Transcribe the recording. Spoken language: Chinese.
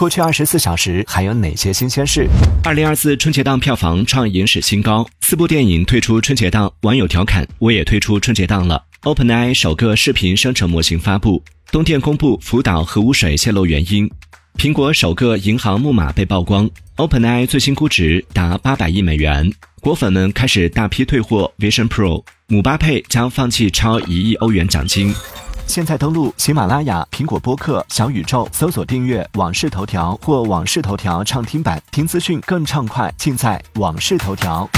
过去二十四小时还有哪些新鲜事？二零二四春节档票房创影史新高，四部电影退出春节档，网友调侃我也退出春节档了。OpenAI 首个视频生成模型发布，东电公布福岛核污水泄漏原因，苹果首个银行木马被曝光，OpenAI 最新估值达八百亿美元，果粉们开始大批退货 Vision Pro，姆巴佩将放弃超一亿欧元奖金。现在登录喜马拉雅、苹果播客、小宇宙，搜索订阅《往事头条》或《往事头条》畅听版，听资讯更畅快，尽在《往事头条》。